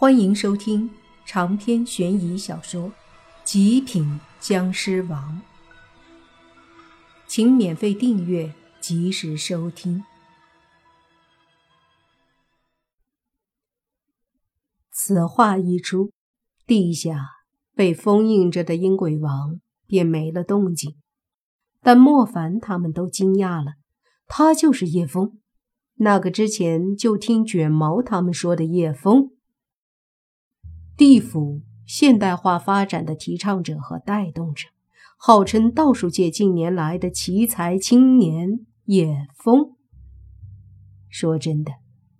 欢迎收听长篇悬疑小说《极品僵尸王》，请免费订阅，及时收听。此话一出，地下被封印着的阴鬼王便没了动静。但莫凡他们都惊讶了，他就是叶枫，那个之前就听卷毛他们说的叶枫。地府现代化发展的提倡者和带动者，号称道术界近年来的奇才青年叶枫。说真的，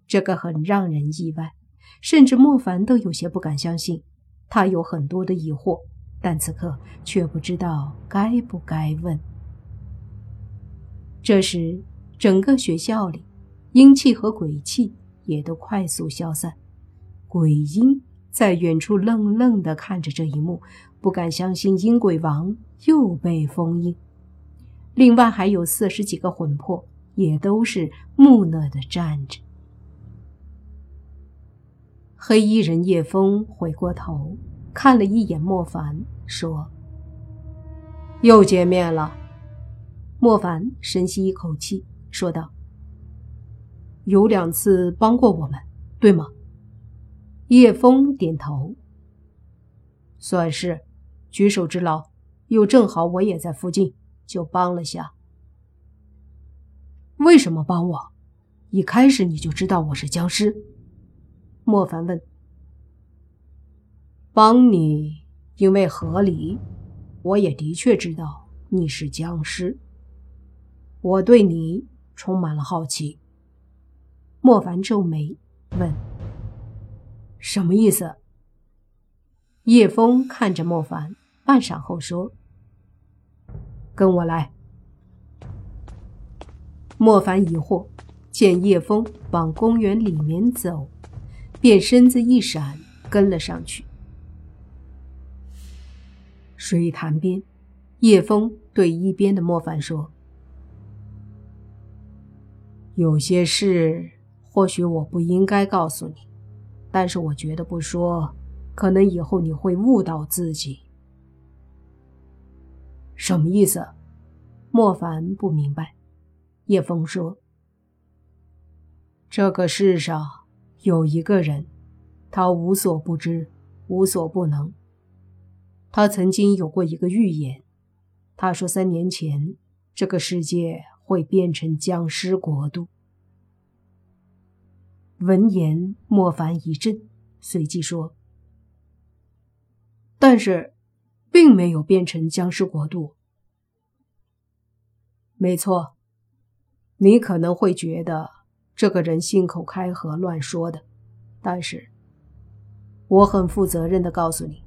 这个很让人意外，甚至莫凡都有些不敢相信。他有很多的疑惑，但此刻却不知道该不该问。这时，整个学校里，阴气和鬼气也都快速消散，鬼阴。在远处愣愣地看着这一幕，不敢相信阴鬼王又被封印。另外还有四十几个魂魄，也都是木讷地站着。黑衣人叶枫回过头看了一眼莫凡，说：“又见面了。”莫凡深吸一口气，说道：“有两次帮过我们，对吗？”叶枫点头，算是举手之劳。又正好我也在附近，就帮了下。为什么帮我？一开始你就知道我是僵尸？莫凡问。帮你，因为合理。我也的确知道你是僵尸。我对你充满了好奇。莫凡皱眉问。什么意思？叶枫看着莫凡，半晌后说：“跟我来。”莫凡疑惑，见叶枫往公园里面走，便身子一闪，跟了上去。水潭边，叶枫对一边的莫凡说：“有些事，或许我不应该告诉你。”但是我觉得不说，可能以后你会误导自己。什么意思？莫凡不明白。叶枫说：“这个世上有一个人，他无所不知，无所不能。他曾经有过一个预言，他说三年前这个世界会变成僵尸国度。”闻言，莫凡一震，随即说：“但是，并没有变成僵尸国度。没错，你可能会觉得这个人信口开河、乱说的，但是，我很负责任的告诉你，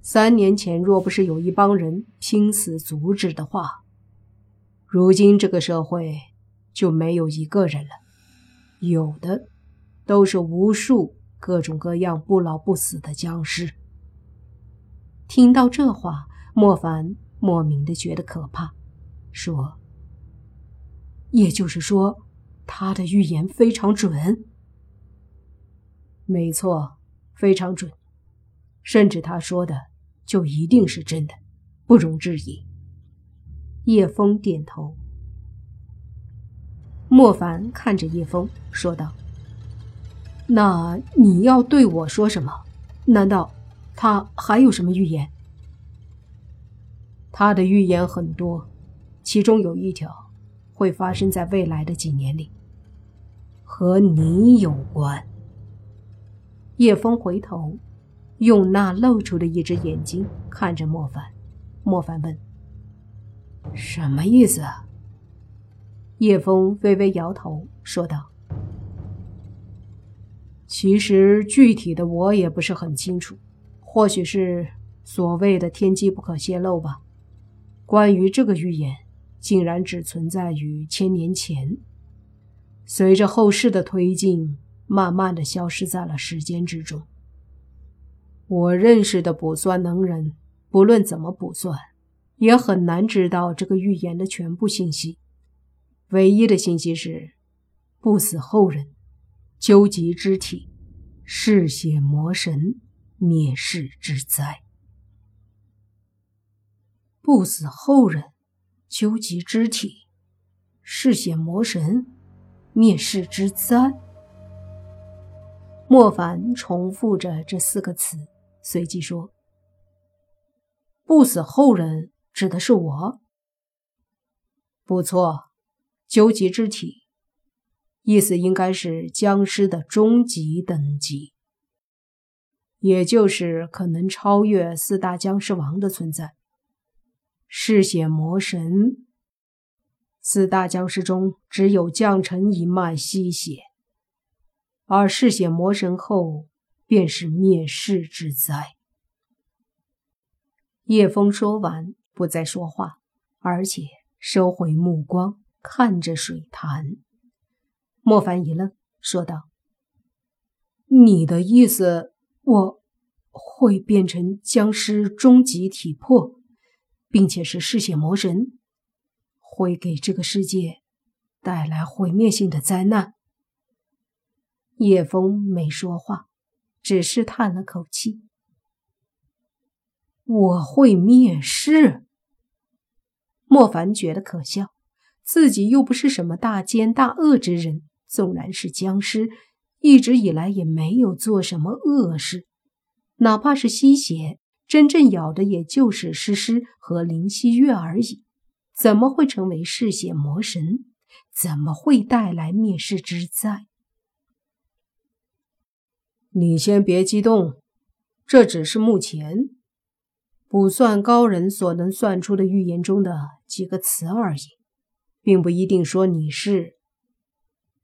三年前若不是有一帮人拼死阻止的话，如今这个社会就没有一个人了，有的。”都是无数各种各样不老不死的僵尸。听到这话，莫凡莫名的觉得可怕，说：“也就是说，他的预言非常准。”“没错，非常准，甚至他说的就一定是真的，不容置疑。”叶枫点头。莫凡看着叶枫说道。那你要对我说什么？难道他还有什么预言？他的预言很多，其中有一条会发生在未来的几年里，和你有关。叶枫回头，用那露出的一只眼睛看着莫凡。莫凡问：“什么意思？”叶枫微微摇头，说道。其实具体的我也不是很清楚，或许是所谓的天机不可泄露吧。关于这个预言，竟然只存在于千年前，随着后世的推进，慢慢的消失在了时间之中。我认识的卜算能人，不论怎么卜算，也很难知道这个预言的全部信息。唯一的信息是，不死后人。究极之体，嗜血魔神灭世之灾。不死后人，究极之体，嗜血魔神灭世之灾。莫凡重复着这四个词，随即说：“不死后人指的是我。”不错，究极之体。意思应该是僵尸的终极等级，也就是可能超越四大僵尸王的存在。嗜血魔神，四大僵尸中只有将臣一脉吸血，而嗜血魔神后便是灭世之灾。叶枫说完，不再说话，而且收回目光，看着水潭。莫凡一愣，说道：“你的意思，我会变成僵尸终极体魄，并且是嗜血魔神，会给这个世界带来毁灭性的灾难？”叶枫没说话，只是叹了口气：“我会灭世。”莫凡觉得可笑，自己又不是什么大奸大恶之人。纵然是僵尸，一直以来也没有做什么恶事，哪怕是吸血，真正咬的也就是诗诗和林希月而已，怎么会成为嗜血魔神？怎么会带来灭世之灾？你先别激动，这只是目前卜算高人所能算出的预言中的几个词而已，并不一定说你是。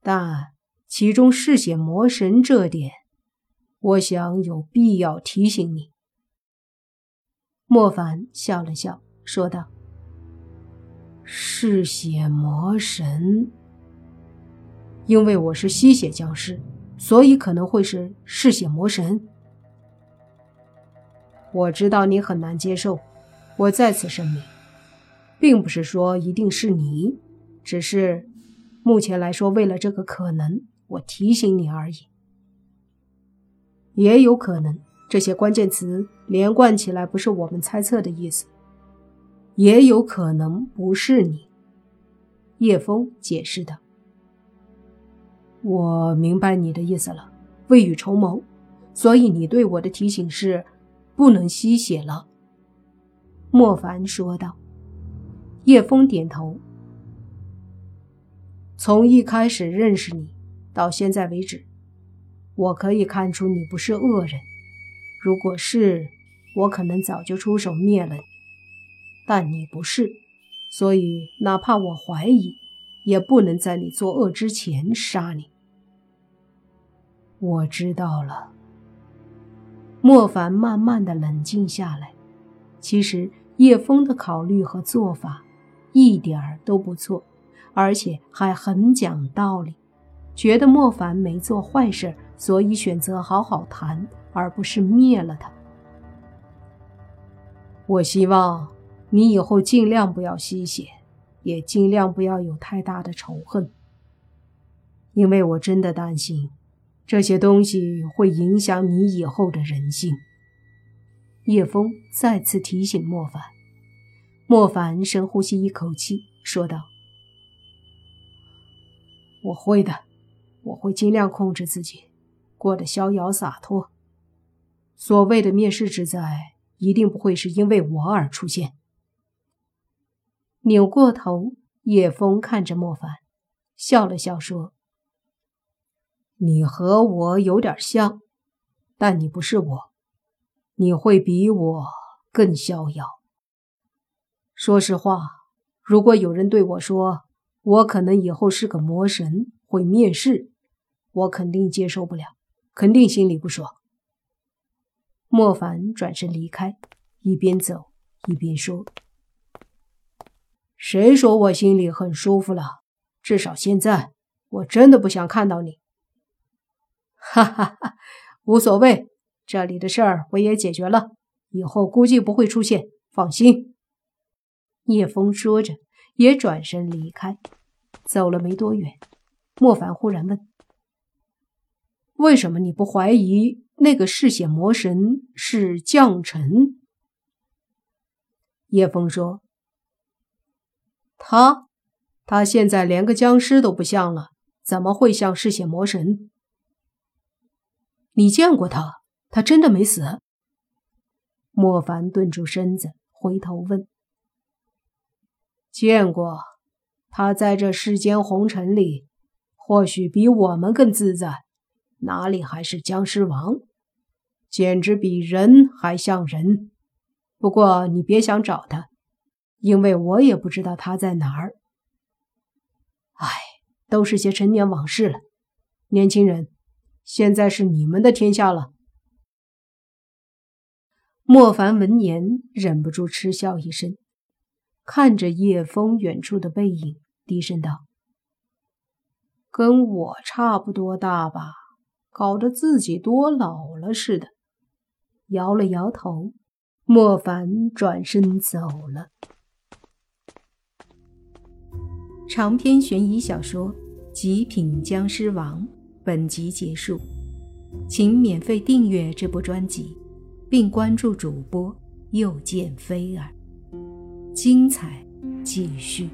但其中嗜血魔神这点，我想有必要提醒你。莫凡笑了笑，说道：“嗜血魔神，因为我是吸血僵尸，所以可能会是嗜血魔神。我知道你很难接受，我再次声明，并不是说一定是你，只是……”目前来说，为了这个可能，我提醒你而已。也有可能这些关键词连贯起来不是我们猜测的意思，也有可能不是你。叶枫解释道：“我明白你的意思了，未雨绸缪，所以你对我的提醒是不能吸血了。”莫凡说道。叶枫点头。从一开始认识你到现在为止，我可以看出你不是恶人。如果是，我可能早就出手灭了你。但你不是，所以哪怕我怀疑，也不能在你作恶之前杀你。我知道了。莫凡慢慢的冷静下来。其实叶枫的考虑和做法，一点儿都不错。而且还很讲道理，觉得莫凡没做坏事，所以选择好好谈，而不是灭了他。我希望你以后尽量不要吸血，也尽量不要有太大的仇恨，因为我真的担心这些东西会影响你以后的人性。叶枫再次提醒莫凡，莫凡深呼吸一口气，说道。我会的，我会尽量控制自己，过得逍遥洒脱。所谓的灭世之灾，一定不会是因为我而出现。扭过头，叶枫看着莫凡，笑了笑说：“你和我有点像，但你不是我，你会比我更逍遥。说实话，如果有人对我说……”我可能以后是个魔神，会灭世，我肯定接受不了，肯定心里不爽。莫凡转身离开，一边走一边说：“谁说我心里很舒服了？至少现在，我真的不想看到你。”哈哈哈，无所谓，这里的事儿我也解决了，以后估计不会出现，放心。叶枫说着。也转身离开，走了没多远，莫凡忽然问：“为什么你不怀疑那个嗜血魔神是将臣？叶枫说：“他，他现在连个僵尸都不像了，怎么会像嗜血魔神？你见过他？他真的没死？”莫凡顿住身子，回头问：“见过，他在这世间红尘里，或许比我们更自在，哪里还是僵尸王？简直比人还像人。”不过你别想找他，因为我也不知道他在哪儿。唉，都是些陈年往事了。年轻人，现在是你们的天下了。莫凡闻言忍不住嗤笑一声，看着叶枫远处的背影，低声道：“跟我差不多大吧？搞得自己多老了似的。”摇了摇头。莫凡转身走了。长篇悬疑小说《极品僵尸王》本集结束，请免费订阅这部专辑，并关注主播又见菲儿，精彩继续。